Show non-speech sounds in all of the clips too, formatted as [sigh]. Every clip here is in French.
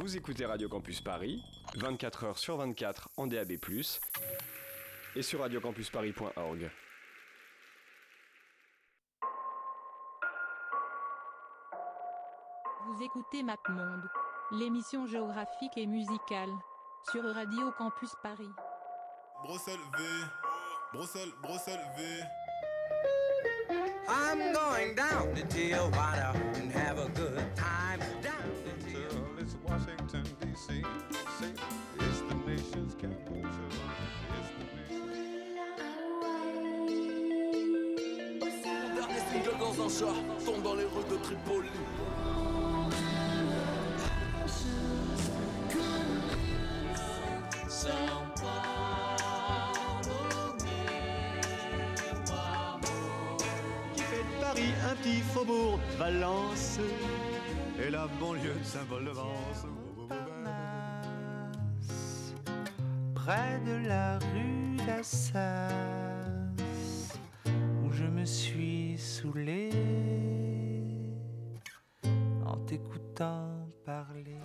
Vous écoutez Radio Campus Paris, 24 h sur 24 en DAB+, et sur radiocampusparis.org. Vous écoutez MapMonde, l'émission géographique et musicale, sur Radio Campus Paris. Bruxelles V, Bruxelles, Bruxelles V. I'm going down to Tijuana and have a good time. Chat tombe dans les rues de Tripoli. qui fait de Paris un petit faubourg de Valence et la banlieue symbole de Vence. près de la rue d'Assas, où je me suis saoulé t'écoutant parler.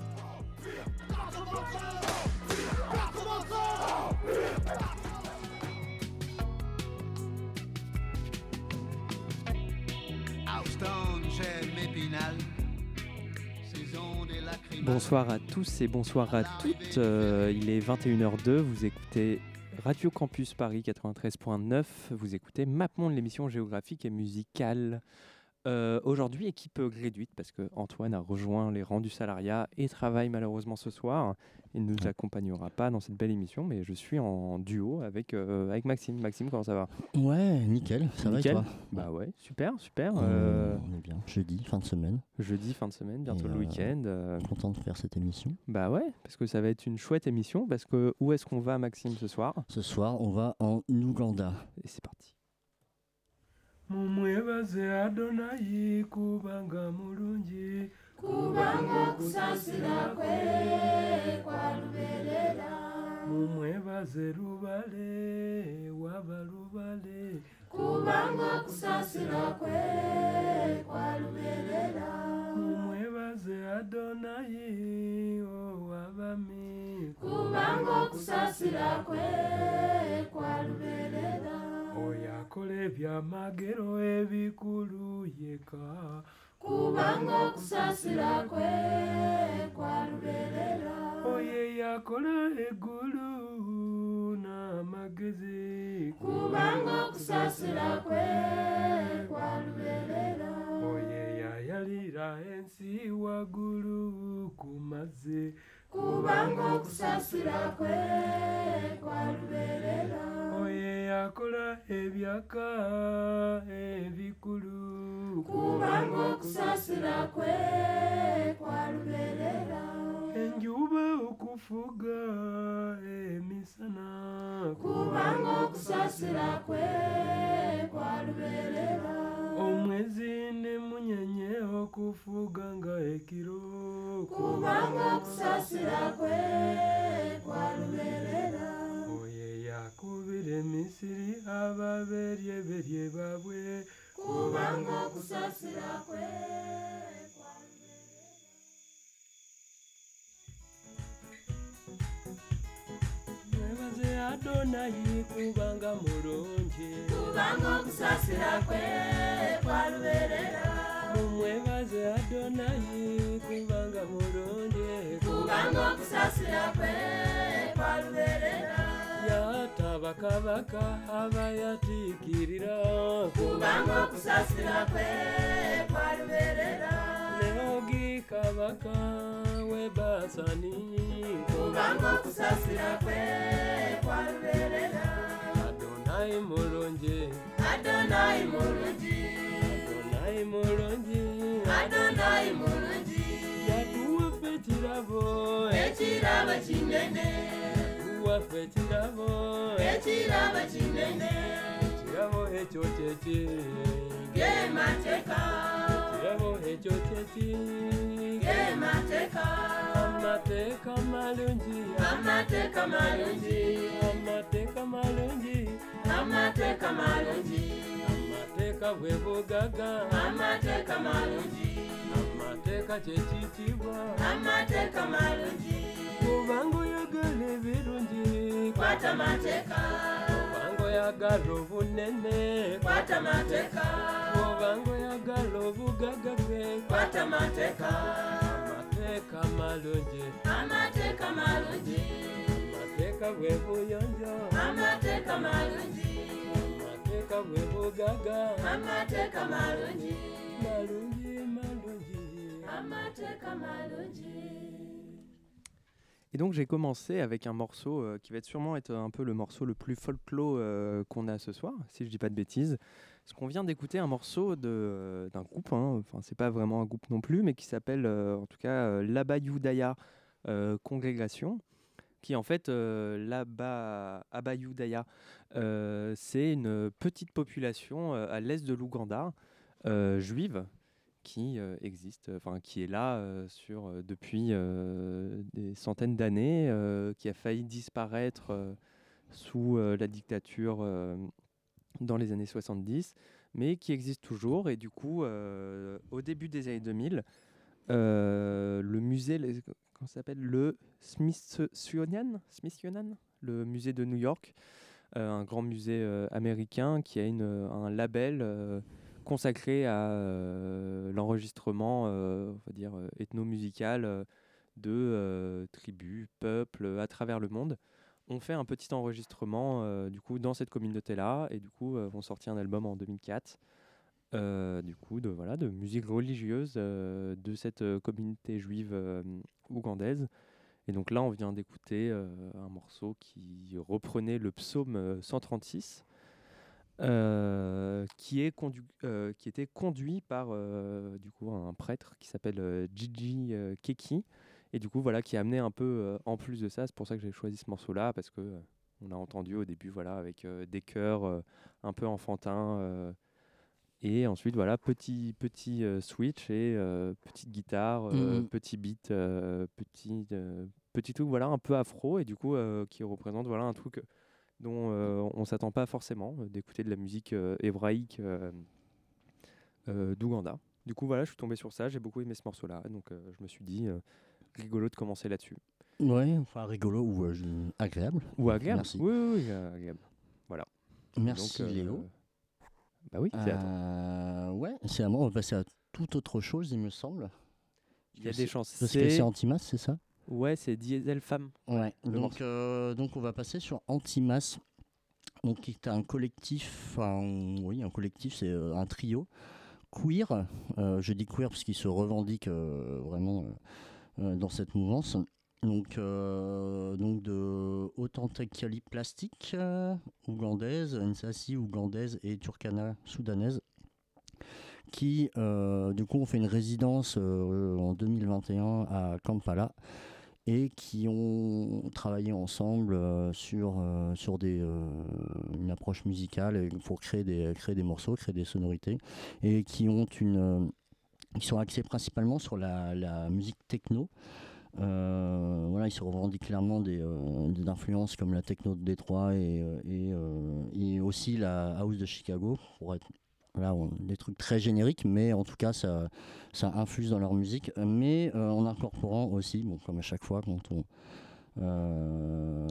Bonsoir à tous et bonsoir à toutes. Euh, il est 21h02, vous écoutez Radio Campus Paris 93.9, vous écoutez MapMonde, l'émission géographique et musicale. Euh, Aujourd'hui, équipe réduite parce que Antoine a rejoint les rangs du salariat et travaille malheureusement ce soir. Il ne nous accompagnera pas dans cette belle émission, mais je suis en duo avec, euh, avec Maxime. Maxime, comment ça va? Ouais, nickel, ça Nickel. va et toi? Bah ouais, super, super. Euh, Euh, On est bien, jeudi, fin de semaine. jeudi, fin de semaine, bientôt Et, le week-end. Content de faire cette émission. Bah ouais, parce que ça va être une chouette émission. Parce que où est-ce qu'on va, Maxime, ce soir? Ce soir, on va en Ouganda. Et c'est parti. Mumwebaze adonayi kubanga mulungi. Kubanga okusasira kwe kwaluberera mumwebaze lubale waba lubale. Kubanga okusasira kwe kwaluberera mumwebaze adonayi owabami kubanga okusasira kwe kwaluberera oyo akola ebyamagero ebikulu yeka. Kubanga okusasira kwe kwaluberera oyo yakola eggulu n'amagezi. Kubanga okusasira kwe kwaluberera oyo yayalira ensi waggulu ku mazzi kubanga okusasira kwe kwaluberera oyo yakola ebyaka ebikulu. Kubanga okusasira kwe kwaluberera enjuba okufuga emisana. Kubanga okusasira kwe mwezi ni munyenyeho kufuga ngahe kubanga kusasira kwe kwarumerera oye yakubire misiri ababeryeberye babwe. Kubanga kusasira kwe mwebaze adonayi kubanga mulungi kubanga okusasira kwe kwaluberera mumwebaze adonayi kubanga mulungi kubanga okusasira kwe kwaluberera yatabakabaka abayatikirira kubanga okusasira kwe kwaluberera neogikabaka webasani kubanga okusasira kwe kwaluberera adonayi mulungi adonayi mulungi adonayi mulungi adonayi mulungi yatuwaffe ekirabo ekirabo kinene yatuwaffe ekirabo ekirabo kinene ekirabo ekyo kyeki gemateeka evo ekyo kyeki ge mateeka amateeka malungi amateeka malungi amateeka malungi amateeka malungi amateeka bwe bugaga amateeka malungi amateeka kyekiyitibwa amateeka malungi kuba ngaoyogala ebirungi kwata mateeka Bovango yagala obunene. Kwata mateka. Bovango yagala obugaga bwe. Kwata mateka. Amateeka malungi. Amateeka malungi. Amateeka bwe buyonjo. Amateeka malungi. Amateeka bwe bugaga. Amateeka malungi. Malungi malungi. Amateeka malungi Et donc j'ai commencé avec un morceau euh, qui va sûrement être un peu le morceau le plus folklore euh, qu'on a ce soir, si je dis pas de bêtises. Parce qu'on vient d'écouter un morceau de, euh, d'un groupe, hein, enfin c'est pas vraiment un groupe non plus, mais qui s'appelle euh, en tout cas euh, l'Abayudaya euh, Congrégation, qui en fait euh, l'Aba- Abayudaya, euh, c'est une petite population euh, à l'est de l'Ouganda, euh, juive, qui euh, existe, enfin qui est là euh, sur, euh, depuis euh, des centaines d'années, euh, qui a failli disparaître euh, sous euh, la dictature euh, dans les années 70, mais qui existe toujours. Et du coup, euh, au début des années 2000, euh, le musée, comment s'appelle? Le Smithsonian, Smithsonian, le musée de New York, euh, un grand musée euh, américain qui a une, un label euh, consacré à euh, l'enregistrement, euh, on va dire, euh, ethno-musical euh, de tribus, peuples à travers le monde. On fait un petit enregistrement du coup dans cette communauté-là et du coup vont sortir un album en 2004. euh, du coup de voilà de musique religieuse de cette communauté juive ougandaise et donc là on vient d'écouter un morceau qui reprenait le psaume euh, 136 euh, qui, est condu- euh, qui était conduit par euh, du coup un prêtre qui s'appelle Gigi Keki. Et du coup voilà qui a amené un peu en plus de ça. C'est pour ça que j'ai choisi ce morceau là parce que on a entendu au début voilà avec des chœurs un peu enfantins et ensuite voilà petit petit switch et petite guitare Mhm. petit beat petit petit truc voilà un peu afro. Et du coup qui représente voilà un truc dont euh, on s'attend pas forcément euh, d'écouter de la musique euh, hébraïque d'Ouganda. Du coup, voilà, je suis tombé sur ça, j'ai beaucoup aimé ce morceau-là, donc euh, je me suis dit, euh, rigolo de commencer là-dessus. Ouais, enfin rigolo ou euh, agréable. Ou agréable Merci. Oui, oui, agréable. Voilà. Merci Donc, Léo. Bah oui, c'est à toi. Ouais, c'est à moi. On va passer à toute autre chose, il me semble. Il y a des chances. Parce que C'est- Antimas, c'est ça? Ouais, c'est Diesel Femme. Ouais. Donc, euh, donc on va passer sur Antimas, donc qui est un collectif, enfin, oui, un collectif, c'est euh, un trio queer. Euh, je dis queer parce qu'ils se revendiquent euh, vraiment euh, dans cette mouvance. Donc, euh, donc de Authentically Plastique, euh, ougandaise, Nsasi ougandaise et Turkana soudanaise, qui euh, du coup ont fait une résidence euh, en 2021 à Kampala et qui ont travaillé ensemble euh, sur, euh, sur des, euh, une approche musicale pour créer des, créer des morceaux, créer des sonorités, et qui ont une, qui sont axés principalement sur la, la musique techno. Voilà, ils se revendiquent clairement des, des influences comme la techno de Détroit et, et aussi la house de Chicago, pour être on- des trucs très génériques, mais en tout cas, ça, ça infuse dans leur musique, mais euh, en incorporant aussi, bon, comme à chaque fois quand on, euh,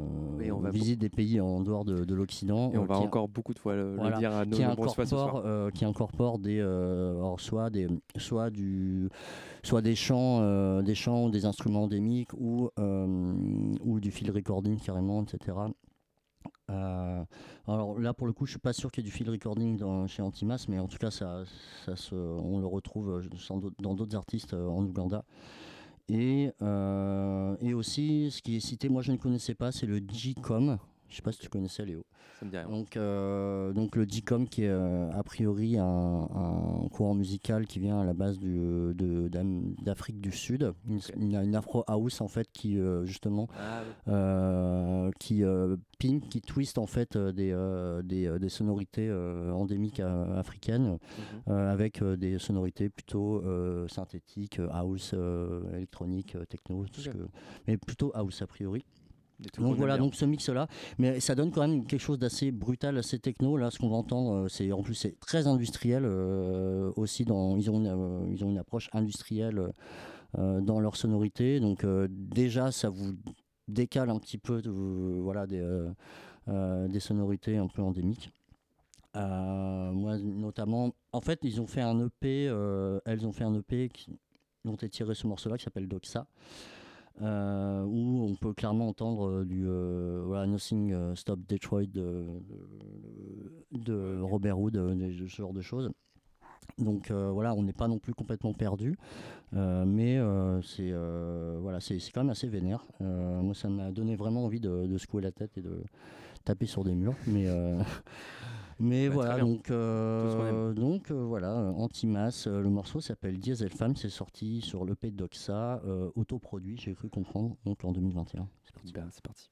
on va visite des pays en dehors de, de l'Occident. Et on euh, va qui- encore beaucoup de fois le, dire à nos qui incorpore, euh, qui incorpore des, alors soit des, soit du, soit des chants, des chants, des instruments endémiques ou ou du field recording carrément, etc. Euh, alors là, pour le coup, je suis pas sûr qu'il y ait du field recording chez Antimas, mais en tout cas, ça, ça se, on le retrouve euh, dans d'autres artistes euh, en Ouganda. Et, et aussi, ce qui est cité, moi je ne connaissais pas, c'est le G-Com. Je sais pas si tu connaissais Léo. Ça me dit rien. Donc, euh, donc le G-Com qui est euh, a priori un, un courant musical qui vient à la base d'Afrique du Sud, une, une- une afro house en fait qui euh, justement Ah oui. euh, qui pimpe, qui twist en fait des, des, des sonorités endémiques africaines euh, avec des sonorités plutôt synthétiques, house, électronique, techno, tout ce Ok. que, mais plutôt house a priori. Donc voilà, bien. donc ce mix là, mais ça donne quand même quelque chose d'assez brutal, assez techno. Là, ce qu'on va entendre, euh, c'est en plus c'est très industriel euh, aussi. Dans, ils ont une, euh, ils ont une approche industrielle euh, dans leur sonorité. Donc déjà, ça vous décale un petit peu voilà, des, des sonorités un peu endémiques. Moi, notamment, en fait, ils ont fait un EP, elles ont fait un EP qui, dont est tiré ce morceau-là qui s'appelle Doxa, euh, où on peut clairement entendre euh, du euh, voilà, Nothing Stop Detroit de, de- de Robert Hood, euh, de, ce genre de choses. Donc euh, voilà, on n'est pas non plus complètement perdu, euh, mais euh, c'est voilà, c'est c'est quand même assez vénère. Moi, ça m'a donné vraiment envie de, de secouer la tête et de taper sur des murs, mais mais Bah, voilà, bien. donc euh, donc euh, voilà, euh, Antimasse, euh, le morceau s'appelle Diesel Femme, c'est sorti sur l'EP Doxa, euh, autoproduit, j'ai cru comprendre, donc en 2021. C'est parti. Ben, c'est parti.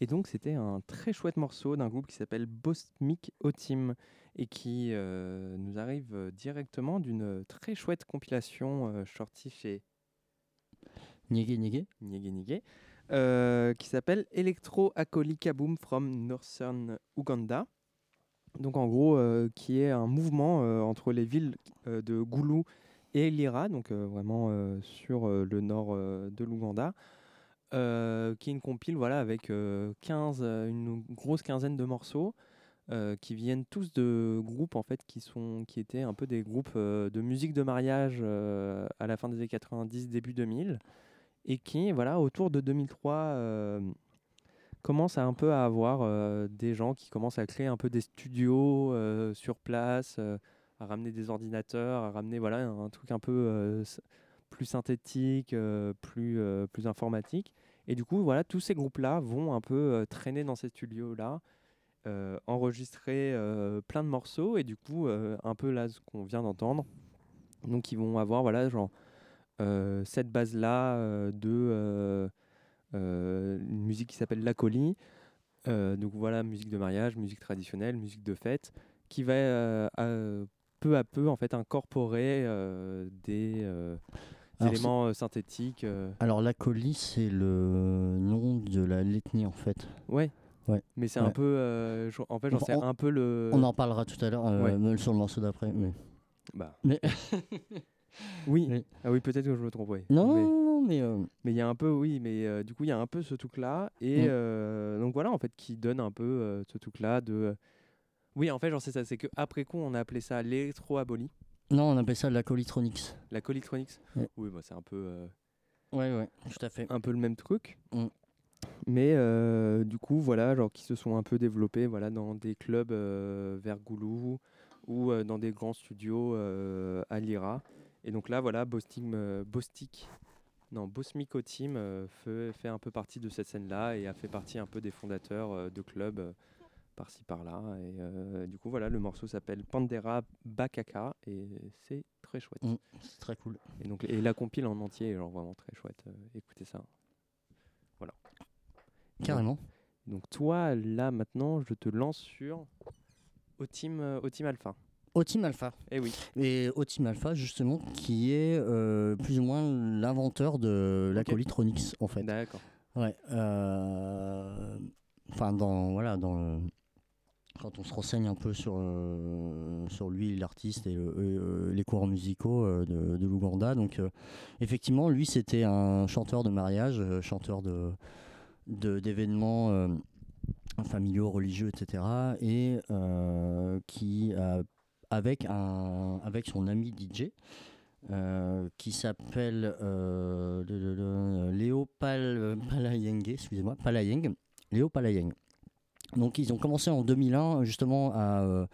Et donc c'était un très chouette morceau d'un groupe qui s'appelle Bosmic Otim et qui euh, nous arrive euh, directement d'une très chouette compilation euh, sortie chez Niégué, niégué. Niégué Niégué, euh, qui s'appelle Electro Akoli Kaboom from Northern Uganda. Donc en gros, qui est un mouvement entre les villes de Gulu et Lira, donc vraiment sur le nord de l'Ouganda, euh, qui est une compile voilà, avec euh, 15, euh, une grosse quinzaine de morceaux euh, qui viennent tous de groupes en fait qui sont qui étaient un peu des groupes de musique de mariage à la fin des années 90 début 2000 et qui voilà autour de 2003 euh, commencent à un peu à avoir des gens qui commencent à créer un peu des studios sur place à ramener des ordinateurs à ramener voilà un, truc un peu plus synthétique euh, plus euh, plus informatique. Et du coup voilà tous ces groupes là vont un peu euh, traîner dans ces studios là euh, enregistrer plein de morceaux. Et du coup un peu là ce qu'on vient d'entendre. Donc ils vont avoir voilà genre cette base là de musique qui s'appelle l'Acoli Euh, donc voilà musique de mariage musique traditionnelle musique de fête qui va peu à peu en fait incorporer des Alors, éléments euh, synthétiques euh. Alors la colis, c'est le nom de la l'ethnie en fait. Ouais. Ouais. mais c'est Ouais. un peu euh, en fait j'en sais un peu le On en parlera tout à l'heure euh, Ouais. sur le morceau d'après. Mais... Bah. Mais- [laughs] oui. Ah oui, peut-être que je me trompe. ouais. Non, mais, non, mais euh, mais il y a un peu, oui, mais du coup, il y a un peu ce truc-là. Et donc voilà, en fait, qui donne un peu ce truc-là de. Oui, en fait, genre, c'est ça. C'est qu'après coup, on a appelé ça l'électro-abolie. Non, on appelle ça la colitronics. La colictronics. Ouais. Oui, bah, c'est un peu. euh, Ouais, ouais, tout à fait. un peu le même truc. Mm. Mais euh, du coup, voilà, genre qui se sont un peu développés voilà, dans des clubs euh, vers Goulou ou euh, dans des grands studios euh, à Lira. Et donc là, voilà, Bostik, euh, Bostik non, Bosmico Team fait, fait un peu partie de cette scène-là et a fait partie un peu des fondateurs de clubs par-ci par-là. Et euh, du coup, voilà, le morceau s'appelle Pandera Bakaka et c'est très chouette. Mm, c'est très cool. Et donc et la compile en entier est genre vraiment très chouette. euh, écoutez ça. Voilà. Carrément. Donc toi là maintenant je te lance sur au team euh, au team alpha. Au Team Alpha. Eh oui. Et au Team Alpha, justement, qui est plus ou moins l'inventeur de la Ok. Colitronics, en fait. D'accord. Ouais. Enfin, dans voilà, dans le- quand on se renseigne un peu sur euh, lui, l'artiste et euh, les courants musicaux euh, de, l'Ouganda, donc effectivement, lui, c'était un chanteur de mariage, chanteur d'événements familiaux, religieux, etc. Et qui avec son ami DJ. qui s'appelle le- le- le- Léo Pal, excusez-moi, Palayeng, Léo Palayeng. Donc ils ont commencé en 2001 justement à, euh,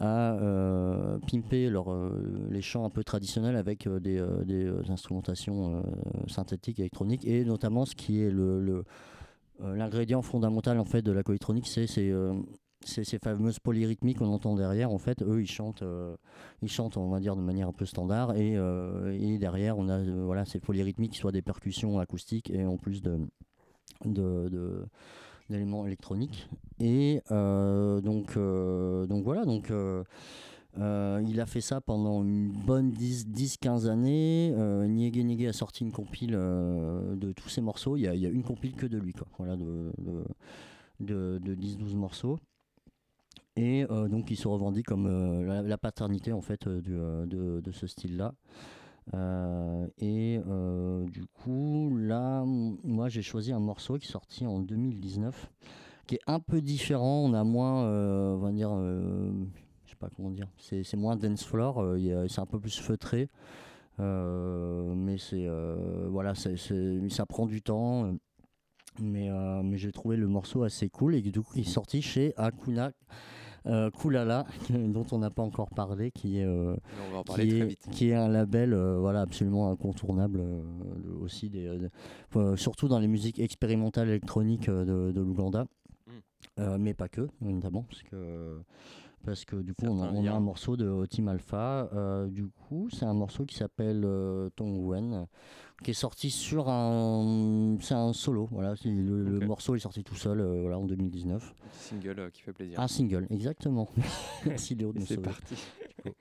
euh, pimper euh, les chants un peu traditionnels avec des, des, instrumentations synthétiques électroniques. Et notamment ce qui est le, l'ingrédient fondamental en fait de la coélectronique c'est ces fameuses polyrythmiques qu'on entend derrière. En fait eux ils chantent ils chantent on va dire de manière un peu standard. Et, et derrière on a voilà ces polyrythmiques qui soient des percussions acoustiques et en plus de- d'éléments électroniques et euh, donc euh, donc voilà donc euh, il a fait ça pendant une bonne 10-15 années. Euh, Niégué a sorti une compile de tous ses morceaux. Il y, a, une compile que de lui, quoi. Voilà, de, de, de, 10-12 morceaux. Et donc il se revendique comme la, la paternité en fait de, de ce style-là. Euh, et euh, du coup, là, moi j'ai choisi un morceau qui est sorti en 2019, qui est un peu différent. On a moins, euh, on va dire, je sais pas comment dire, c'est moins dance floor, c'est un peu plus feutré. Mais c'est voilà, ça prend du temps. Mais, mais j'ai trouvé le morceau assez cool et du coup il est sorti chez Akuna euh, Kulala, [laughs] dont on n'a pas encore parlé, qui est, euh, qui est- qui est un label euh, voilà, absolument incontournable, euh, aussi des, surtout dans les musiques expérimentales électroniques de, de l'Ouganda, Mm. Mais pas que, notamment, parce que parce que du coup on a, un morceau de Team Alpha. Euh, du coup c'est un morceau qui s'appelle euh, Tong Wen, qui est sorti sur un, c'est un solo. Voilà, le, morceau est sorti tout seul euh, voilà, en 2019. Un single euh, qui fait plaisir. Un single, exactement. [laughs] Merci Léo de nous C'est parti. [laughs]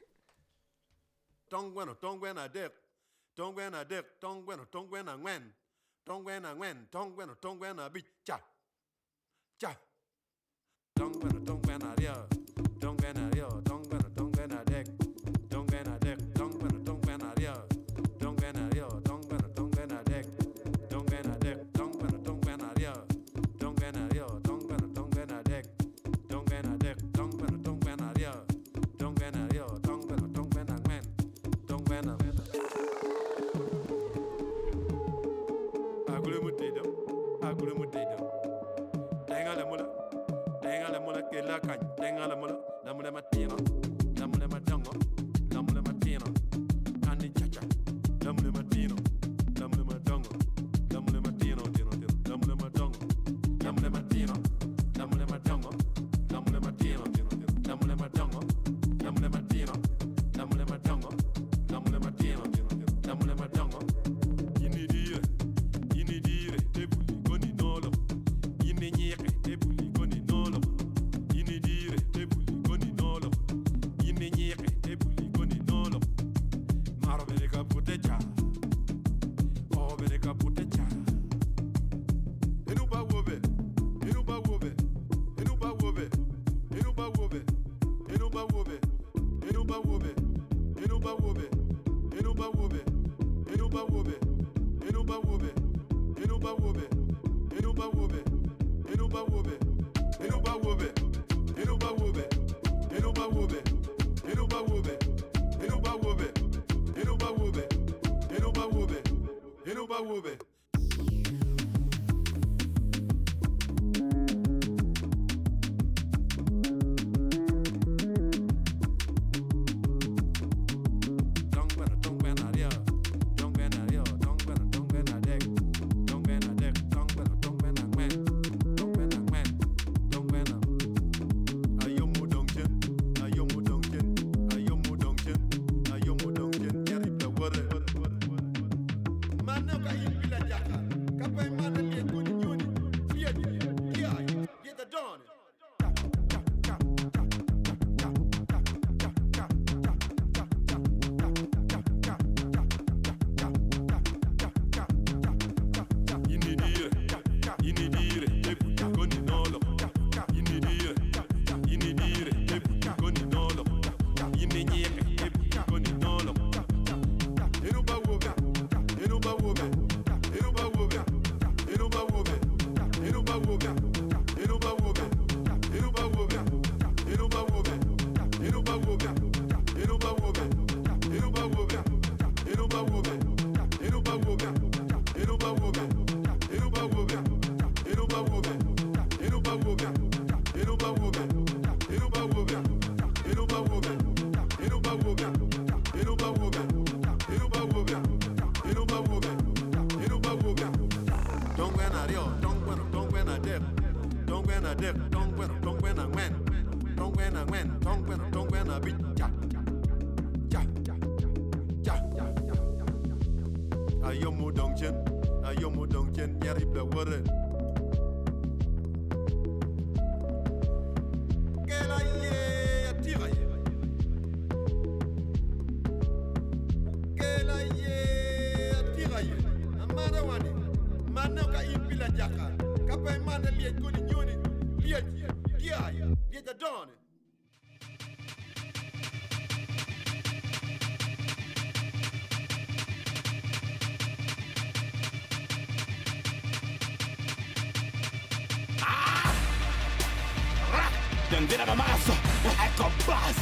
den wieder der Maße, ein Kompass.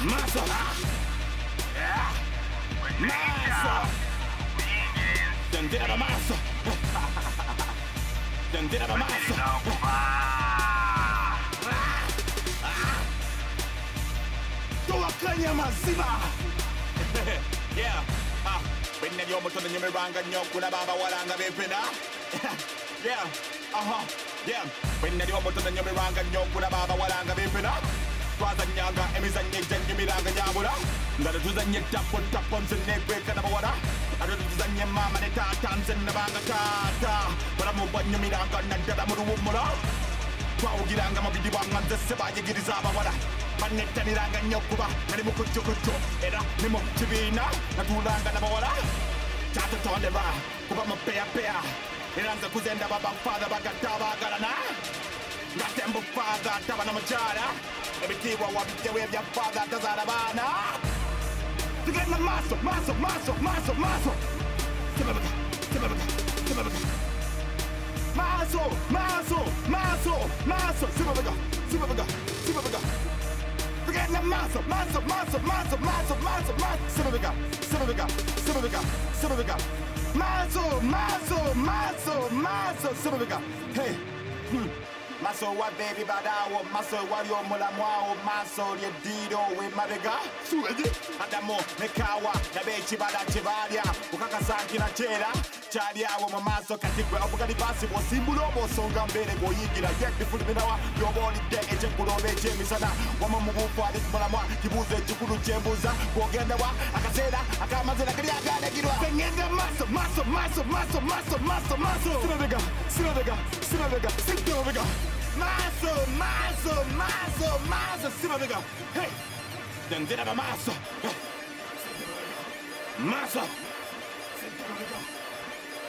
Maße. Maße. Den wieder der Maße. Den wieder der Maße. Tuwakanya maziba. Yeah. Ah. Binne lyomutono nyumirwanga nnyo okulaba abawalanga bepena. Yeah. Uh -huh yeah. Bwennaliwo muto nanyumirwanga nnyo okulaba abawalanga bimpina twazanyanga emizanyo egyanyumiranga nyabula nga tetuzanya ettako ttako nze neekweka nabawala ate tetuzanya maama ne taata nze nabanga taata balamu bwanyumiranga naddala mu luwummula twawugiranga mubiri bwanga nze se bayigiriza abawala banettaniranga nnyo okuba nali mu kujjukujju era ne mu kibiina natulanga nabawala kyatotondebwa kuba mupeyapeya nze kuzendaba bafaada bagatta abaagalana nga tembufaada tabana mukyala ebitiibwa wabijjawo ebyafaada tazaala baana. Tugenda maaso maaso maaso maaso maaso. Tebabega tebabega tebabega maaso maaso maaso maaso. Sibabega sibabega sibabega tugenda maaso maaso Mazel, mazel, mazel, mazel. 쓰러니까 헤이. Hmm. 흠 maso wa baby badawo maso wa yo mula mwao maso ye dido we mabega suweje adamo nekawa yabe chibada chibalya ukakasankira kyera kyalyawo mu maaso kati gwe ovugali baasi bw'osimbula oba osonga mbeere gweoyigira yekkifulumirawa byoba olidde ekyekulooba ekyemisana wama mu buufu ali kumulamwa kibuuzo ekikulu kyembuuza gwogendewa akaseera akamazina kali agalagirwa engenda maaso maaso maaso maaso maaso maaso maaso sinabega sinabega sinabega sinabega Mazo, mazo, mazo, mazo. See my nigga. Hey. Then did have a mazo. Mazo.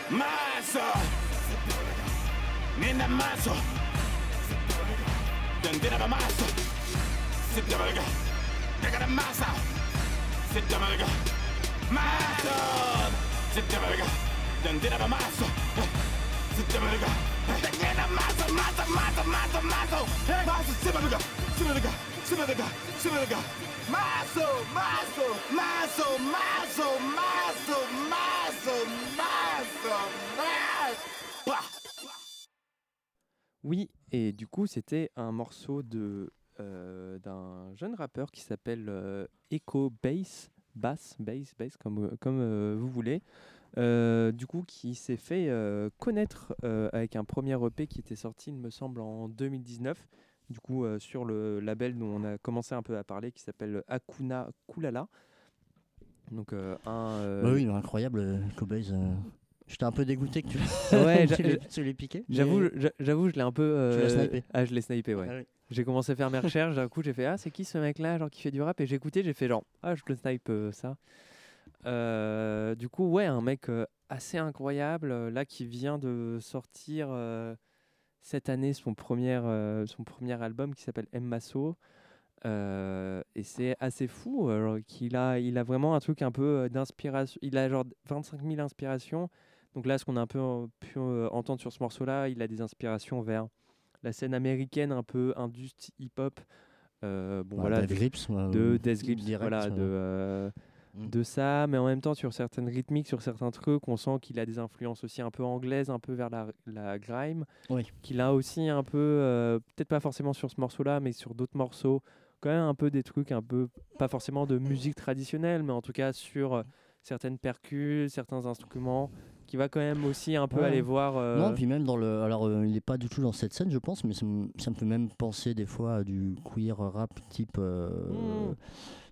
Mazo. Nina mazo. Then did have a mazo. Sit down, nigga. Nigga, the mazo. Sit down, nigga. Mazo. Sit down, nigga. Then did have a mazo. Sit down, nigga. Oui, et du coup, c'était un morceau de euh, d'un jeune rappeur qui s'appelle euh, Echo Bass, Bass, Bass, Bass, comme, comme euh, vous voulez. Euh, du coup, qui s'est fait euh, connaître euh, avec un premier EP qui était sorti, il me semble, en 2019. Du coup, sur le label dont on a commencé un peu à parler, qui s'appelle Akuna Kulala. Donc, un. Bah oui, incroyable, Cobase. J'étais un peu dégoûté que tu, [laughs] [laughs] Ouais, tu l'aies- piqué. J'avoue, j'a- j'avoue, je l'ai un peu. Tu l'as snipé. Ah, je l'ai snipé, ouais. Ah oui. J'ai commencé à faire mes recherches, d'un coup j'ai fait Ah, c'est qui ce mec-là, genre qui fait du rap Et j'ai écouté, j'ai fait genre Ah, je le snipe ça. Euh, du coup, ouais, un mec euh, assez incroyable, euh, là qui vient de sortir euh, cette année son premier, euh, son premier album qui s'appelle M. Masso. Et c'est assez fou, qu'il a, il a vraiment un truc un peu d'inspiration. Il a genre 25 000 inspirations. Donc là, ce qu'on a un peu pu entendre sur ce morceau-là, il a des inspirations vers la scène américaine, un peu indus hip-hop. Euh, bon, Ouais, voilà, Death de- Grips, de euh, Death Grips, direct, voilà, de, euh, Mm. de ça, mais en même temps sur certaines rythmiques, sur certains trucs, on sent qu'il a des influences aussi un peu anglaises, un peu vers la, la grime, Oui. qu'il a aussi un peu, euh, peut-être pas forcément sur ce morceau-là, mais sur d'autres morceaux, quand même un peu des trucs un peu, pas forcément de musique traditionnelle, mais en tout cas sur euh, certaines percus, certains instruments, qui va quand même aussi un peu Ouais. aller voir... euh, Non, puis même dans le. Alors, euh, il n'est pas du tout dans cette scène, je pense, mais ça me, ça me fait même penser des fois à du queer rap type. euh, Mm.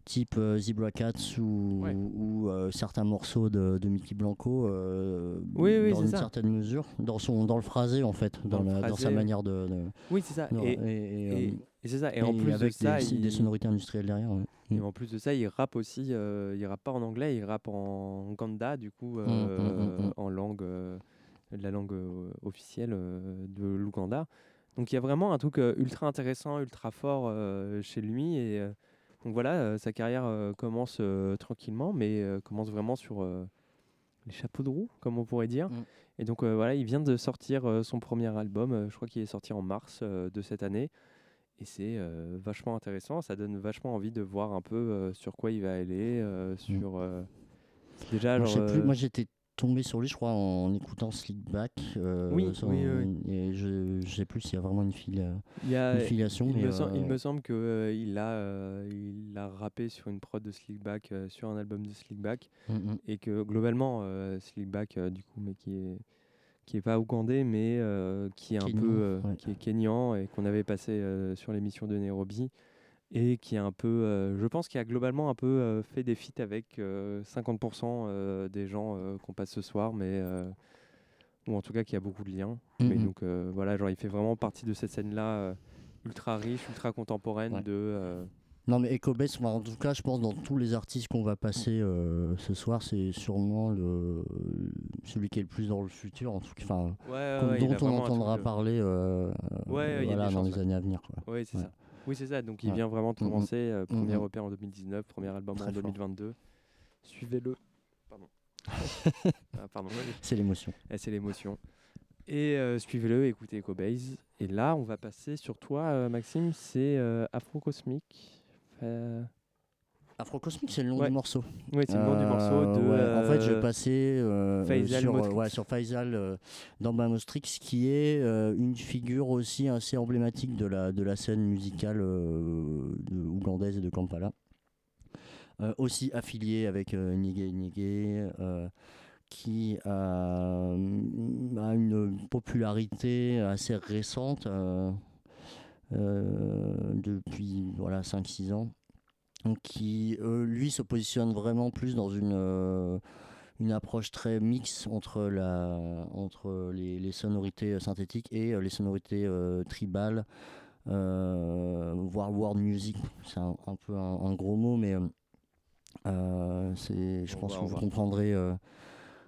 Type euh, Zebra Cats ou, Ouais. ou euh, certains morceaux de, de Mickey Blanco euh, Oui, oui, dans une ça. certaine mesure, dans, son, dans le phrasé en fait, dans, sa manière de. de- Oui, c'est ça. non, et, et- et, et- euh, et c'est ça. Et, en plus de avec ça, des, des il- sonorités industrielles derrière. ouais. Et en plus de ça, il rappe aussi, il rappe pas en anglais, il rappe en Ganda, du coup, mm, mm. en langue, la langue officielle de l'Ouganda. Donc il y a vraiment un truc ultra intéressant, ultra fort chez lui. Et donc voilà, euh, sa carrière euh, commence euh, tranquillement, mais commence vraiment sur les chapeaux de roue, comme on pourrait dire. Mm. Et donc voilà, il vient de sortir son premier album, je crois qu'il est sorti en mars de cette année. Et c'est euh, vachement intéressant, ça donne vachement envie de voir un peu euh, sur quoi il va aller, euh, sur... déjà, Moi, je genre... sais plus, moi j'étais tombé sur lui, je crois, en écoutant Slickback. euh, Oui, oui, oui, Et je, je sais plus s'il y a vraiment une, filiation. il, mais, me, sem- il euh, me semble qu'il il a, euh, il a rappé sur une prod de Slickback, euh, sur un album de Slickback, Mm, mm. et que globalement, euh, Slickback, euh, du coup, mais qui est, qui est pas ougandais, mais euh, qui est un peu, euh, ouais. qui est kényan, et qu'on avait passé euh, sur l'émission de Nairobi, et qui a un peu, euh, je pense, qui a globalement un peu euh, fait des feats avec euh, 50% euh, des gens qu'on passe ce soir, mais ou en tout cas qui a beaucoup de liens. Mais Mhm. donc voilà, genre il fait vraiment partie de cette scène-là ultra riche, ultra contemporaine Ouais. de. Non, mais enfin, en tout cas, je pense dans tous les artistes qu'on va passer euh, ce soir, c'est sûrement le, celui qui est le plus dans le futur, en tout cas, enfin, Ouais, ouais, dont on entendra parler euh, Ouais, voilà, dans les années à venir. Oui, c'est ça. Oui, c'est ça. Donc il Ouais. vient vraiment de commencer. euh, premier Mhm. EP en 2019, premier album Très en fort. 2022. Suivez-le. Pardon. [laughs] Ah, pardon. C'est l'émotion. Eh, c'est l'émotion. Et euh, suivez-le, écoutez Ecobase. Et là, on va passer sur toi, euh, Maxime. C'est Afro Cosmique. Euh, Afrocosmique, c'est le nom Ouais. du morceau. Ouais, c'est le nom du morceau de, ouais, En fait, je euh, vais passer euh, Faisal sur, euh, Mostrix. ouais, sur Faisal euh, dans qui est euh, une figure aussi assez emblématique de la, de la scène musicale euh, de ougandaise et de Kampala. Euh, aussi affilié avec euh, Nige Nige, euh, qui a, a une popularité assez récente euh, euh, depuis voilà, 5-6 ans qui euh, lui se positionne vraiment plus dans une euh, une approche très mixte entre la entre les, les sonorités synthétiques et euh, les sonorités euh, tribales euh, voire world music c'est un, un peu un, un gros mot mais euh, euh, c'est je On pense va- que vous va. comprendrez euh,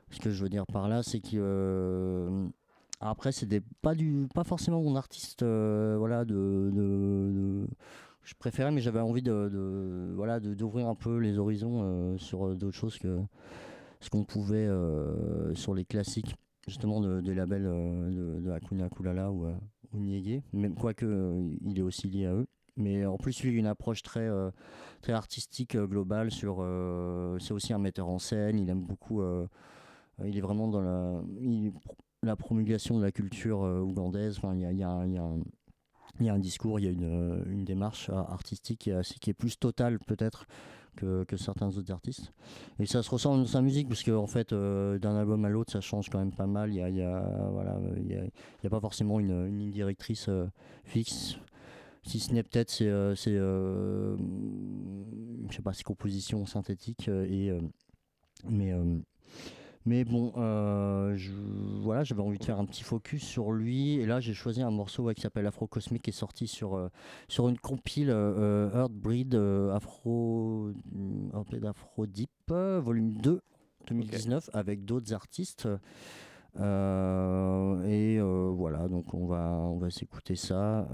ce que je veux dire par là c'est que euh, après c'est pas du pas forcément mon artiste euh, voilà de, de- de- je préférais mais j'avais envie de, de- d'ouvrir un peu les horizons euh, sur euh, d'autres choses que ce qu'on pouvait euh, sur les classiques justement de- des labels de, de Hakuna Kulala ou, ou Niégué, même quoique il est aussi lié à eux. Mais en plus il a une approche très très artistique globale sur c'est aussi un metteur en scène. Il aime beaucoup il est vraiment dans la la promulgation de la culture ougandaise. Il y a, il y a un discours, il y a une, euh, une démarche euh, artistique qui est, qui est plus totale peut-être que, que certains autres artistes. Et ça se ressent dans sa musique parce que en fait euh, d'un album à l'autre ça change quand même pas mal. Il y a, a, voilà, a, pas forcément une, une ligne directrice fixe. Si ce n'est peut-être euh, je sais pas ses compositions synthétiques et mais mais bon, euh, je- voilà, j'avais envie de faire un petit focus sur lui. Et là, j'ai choisi un morceau ouais, qui s'appelle Afro Cosmic, qui est sorti sur, euh, sur une compile euh, euh, Heartbreed euh, Afro, d'Afro Deep, volume 2, 2019, avec d'autres artistes. Et voilà, donc on va, on va s'écouter ça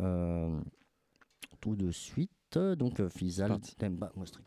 tout de suite. Donc, Fizal Temba Mostrix.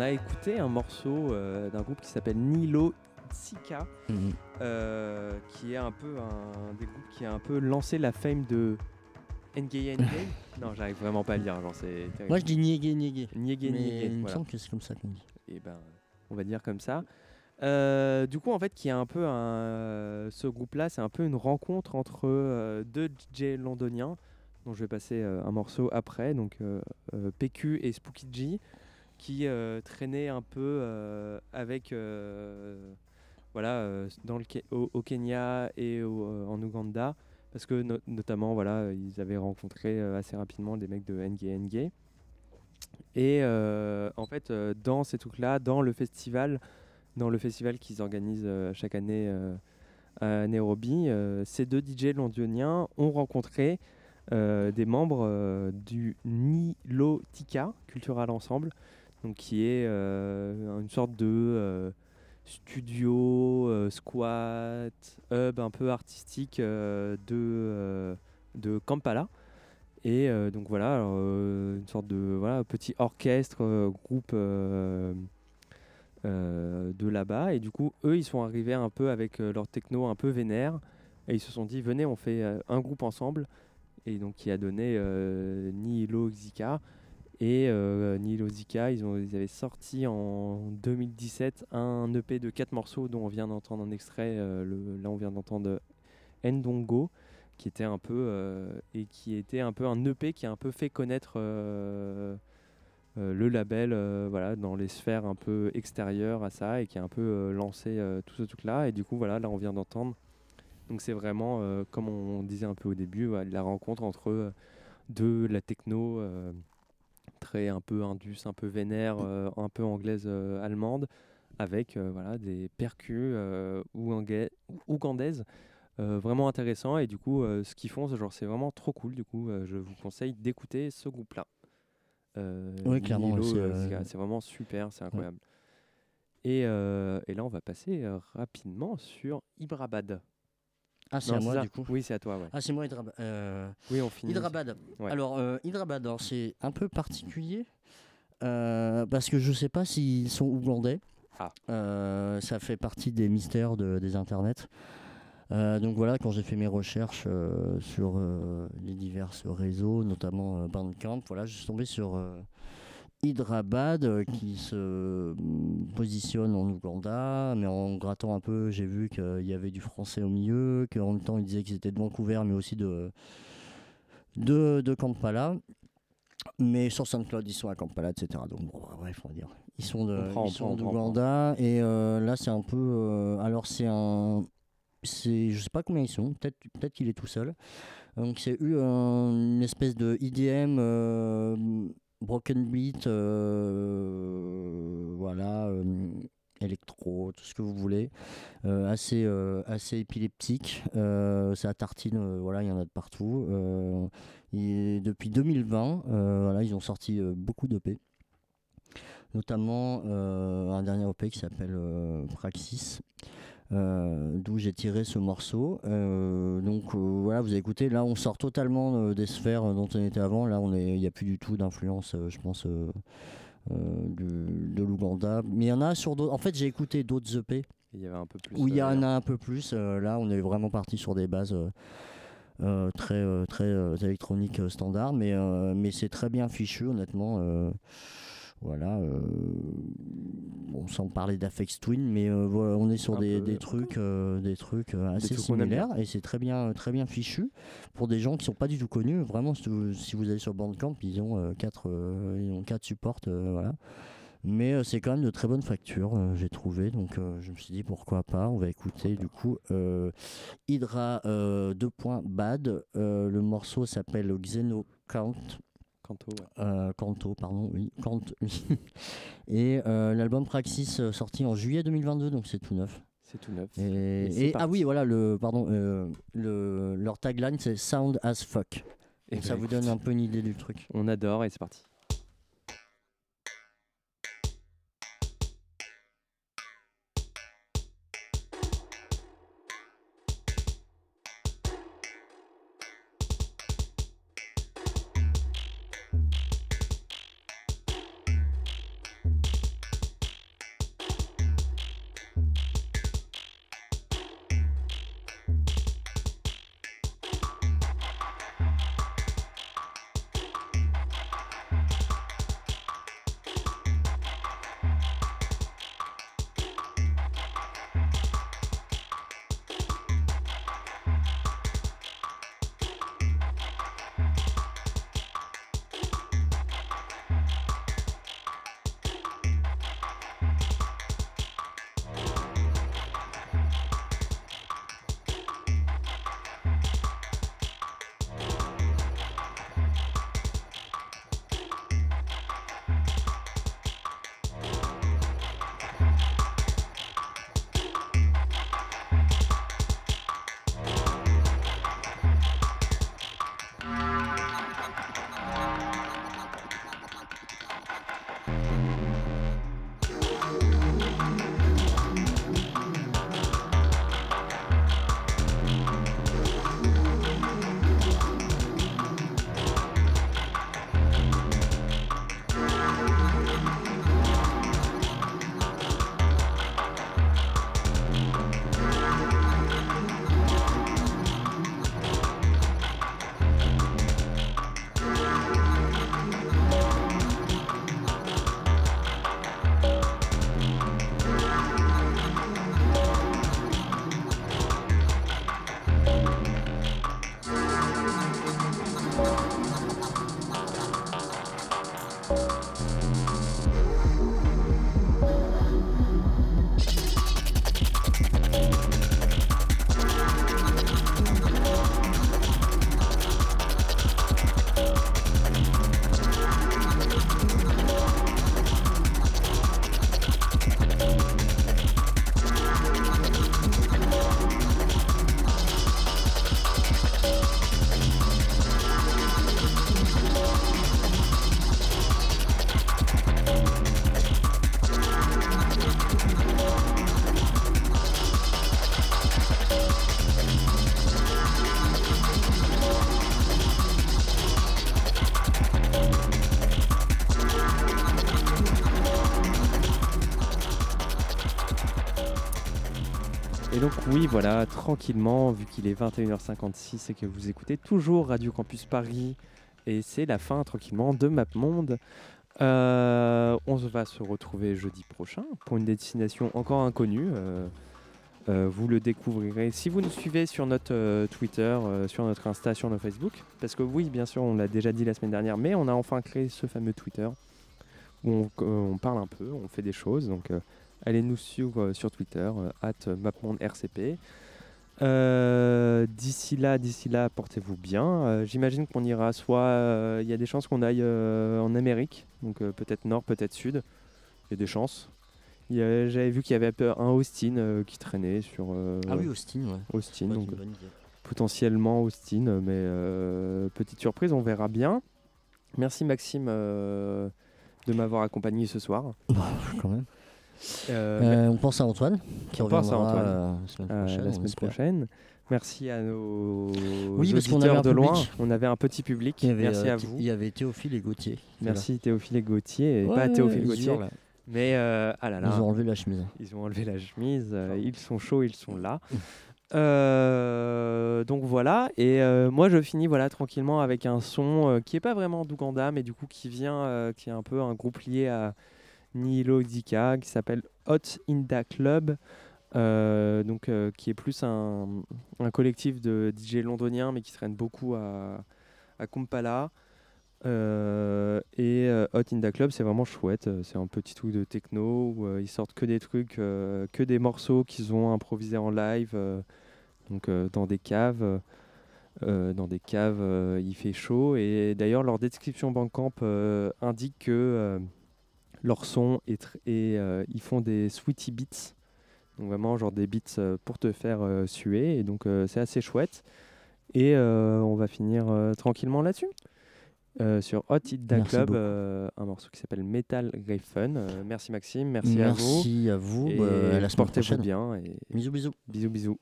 On a écouté un morceau euh, d'un groupe qui s'appelle Nilo Tsika, Mhm. euh, qui est un peu un des groupes qui a un peu lancé la fame de Ngay Ngay. [laughs] non, j'arrive vraiment pas à le dire, genre c'est. Moi je dis niégué, niégué. Niégué, niégué, Il me voilà. semble que c'est comme ça qu'on dit. Et ben, on va dire comme ça. Euh, du coup, en fait, qui est un peu un, ce groupe-là, c'est un peu une rencontre entre euh, deux DJ londoniens, dont je vais passer euh, un morceau après, donc euh, euh, PQ et Spooky G, qui euh, traînaient un peu euh, avec, euh, voilà, dans le, au, Kenya et en Ouganda, parce que no- notamment, voilà, ils avaient rencontré assez rapidement des mecs de NG NG. Et en fait, dans ces trucs-là, dans le festival, dans le festival qu'ils organisent chaque année à Nairobi, ces deux DJ londoniens ont rencontré des membres du Nilotika Cultural Ensemble, donc qui est euh, une sorte de euh, studio, euh, squat, hub un peu artistique de, de Kampala. Et donc voilà, une sorte de voilà, petit orchestre, groupe de là-bas. Et du coup, eux, ils sont arrivés un peu avec leur techno un peu vénère. Et ils se sont dit, venez, on fait un groupe ensemble. Et donc, qui a donné Nihilo Zika. Et euh, Nihilo Zika, ils, avaient sorti en 2017 un EP de 4 morceaux dont on vient d'entendre un extrait. euh, là, on vient d'entendre Ndongo qui était un peu euh, et qui était un peu un EP qui a un peu fait connaître euh, le label voilà dans les sphères un peu extérieures à ça et qui a un peu lancé tout ce truc là et du coup voilà là on vient d'entendre donc c'est vraiment comme on disait un peu au début la rencontre entre de la techno très un peu indus un peu vénère euh, un peu anglaise euh, allemande avec euh, voilà des percus ougandais- ougandaises euh, vraiment intéressant. Et du coup euh, ce qu'ils font c'est genre c'est vraiment trop cool. Du coup euh, je vous conseille d'écouter ce groupe là Ouais, clairement, c'est, vraiment super c'est incroyable. Et, et là on va passer rapidement sur Ibrabad Ah, c'est à moi du coup oui c'est à toi ouais. Ah, c'est moi Hydrabad. Euh, Oui, on finit. Hydrabad. Ouais. Alors, euh, Hydrabad, c'est un peu particulier euh, parce que je sais pas s'ils sont ougandais. Ah. Ça fait partie des mystères de- des internets. Donc voilà, quand j'ai fait mes recherches sur les divers réseaux, notamment Bandcamp, voilà, je suis tombé sur Hydrabad euh, qui se mm, positionne en Ouganda, mais en grattant un peu, j'ai vu qu'il y avait du français au milieu, qu'en même temps ils disaient qu'ils étaient de Vancouver, mais aussi de, de, de Kampala. Mais sur SoundCloud, ils sont à Kampala, etc. Donc, bon, bref, on va dire. Ils sont d'Ouganda. Et euh, là, c'est un peu. euh, alors, c'est un. Je sais pas combien ils sont. Peut-être peut qu'il est tout seul. Donc, c'est eu un- une espèce de IDM. euh, broken beat. euh, voilà. euh, électro, tout ce que vous voulez, euh, assez, euh, assez épileptique. Euh, ça tartine, euh, voilà, il y en a de partout. Euh, depuis 2020, euh, voilà, ils ont sorti euh, beaucoup d'EP, notamment euh, un dernier EP qui s'appelle euh, Praxis. Euh, d'où j'ai tiré ce morceau. Euh, donc euh, voilà, vous écouté. Là, on sort totalement des sphères dont on était avant. Là, on est, il n'y a plus du tout d'influence, je pense, de, de l'Ouganda. Mais il y en a sur d'autres. En fait, j'ai écouté d'autres EP il y avait un peu plus où il y en a un peu plus. Là, on est vraiment parti sur des bases euh, très, euh, très euh, électroniques standards, mais, mais c'est très bien fichu, honnêtement. Euh, voilà. euh, bon, sans parler d'Afex Twin, mais euh, voilà, on est sur des, peu. des trucs, euh, des trucs euh, assez trucs similaires, et c'est très bien, très bien fichu pour des gens qui sont pas du tout connus. Vraiment, si vous, si vous allez sur Bandcamp, ils ont euh, quatre, euh, ils ont quatre supports, euh, voilà. Mais euh, c'est quand même de très bonne facture, euh, j'ai trouvé. Donc euh, je me suis dit pourquoi pas. On va écouter du coup euh, Hydra euh, 2. Bad. Euh, le morceau s'appelle Xeno Count. Canto, ouais. Euh, Canto, pardon, oui. Kant, oui. [laughs] Et euh, l'album Praxis euh, sorti en juillet 2022, donc c'est tout neuf. c'est tout neuf Et, Et c'est et- ah oui, voilà, le, pardon, euh, le, leur tagline c'est Sound as fuck. Eh Donc ben, ça vous donne un peu une idée du truc. on adore et c'est parti Et donc oui, voilà, tranquillement, vu qu'il est 21h56 et que vous écoutez toujours Radio Campus Paris, et c'est la fin tranquillement de MapMonde. Euh, on va se retrouver jeudi prochain pour une destination encore inconnue. euh, euh, vous le découvrirez si vous nous suivez sur notre euh, Twitter, sur notre Insta, sur notre Facebook. Parce que oui, bien sûr, on l'a déjà dit la semaine dernière, mais on a enfin créé ce fameux Twitter où on, on parle un peu, on fait des choses. Donc allez nous suivre euh, sur Twitter, euh, at mapmondercp. Euh, d'ici là, d'ici là, portez-vous bien. Euh, J'imagine qu'on ira soit, euh, il y a des chances qu'on aille euh, en Amérique, donc euh, peut-être nord, peut-être sud. Il y a des chances. Il y a- J'avais vu qu'il y avait un Austin euh, qui traînait sur. euh, Ah oui, Austin, ouais. Austin, Ouais, donc euh, potentiellement Austin, mais euh, petite surprise, on verra bien. Merci Maxime euh, de m'avoir accompagné ce soir. Quand même. Euh, Euh, on pense à Antoine, qui on pense à reviendra, Antoine euh, la semaine prochaine, la on semaine espère. prochaine. Merci à nos Oui, parce auditeurs avait de loin. public. On avait un petit public. Il y avait, Merci à vous. Il y avait Théophile et Gauthier. Merci Théophile et Gauthier, et Ouais, pas Théophile Gauthier. Mais euh, ah là là, Ils ont enlevé la chemise. Ils ont enlevé la chemise. euh, ils sont chauds, ils sont là. [laughs] Euh, donc voilà, et moi je finis voilà tranquillement avec un son qui est pas vraiment d'Ouganda, mais du coup qui vient, qui est un peu un groupe lié à Nilo Dika, qui s'appelle Hot Inda Club, euh, donc euh, qui est plus un, collectif de DJ londoniens, mais qui traîne beaucoup à, Kampala. Euh, et Hot Inda Club, c'est vraiment chouette. C'est un petit truc de techno où ils sortent que des trucs, que des morceaux qu'ils ont improvisés en live, donc dans des caves. dans des caves, il fait chaud. Et d'ailleurs, leur description Bandcamp indique que leur son est et euh, ils font des sweetie beats. Donc vraiment genre des beats euh, pour te faire euh, suer. Et donc c'est assez chouette. Et on va finir tranquillement là-dessus. Euh, sur Hot Hit Da Club, euh, un morceau qui s'appelle Metal Grey Fun. Euh, merci Maxime, merci, à vous. Merci à vous, Et bah, à la portez-vous bien. Et Bisous, bisous. Bisous, bisous.